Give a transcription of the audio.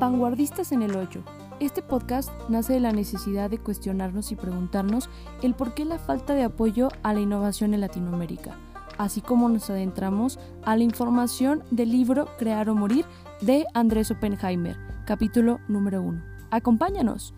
Vanguardistas en el Hoyo. Este podcast nace de la necesidad de cuestionarnos y preguntarnos el por qué la falta de apoyo a la innovación en Latinoamérica, así como nos adentramos a la información del libro Crear o Morir de Andrés Oppenheimer, capítulo número 1. ¡Acompáñanos!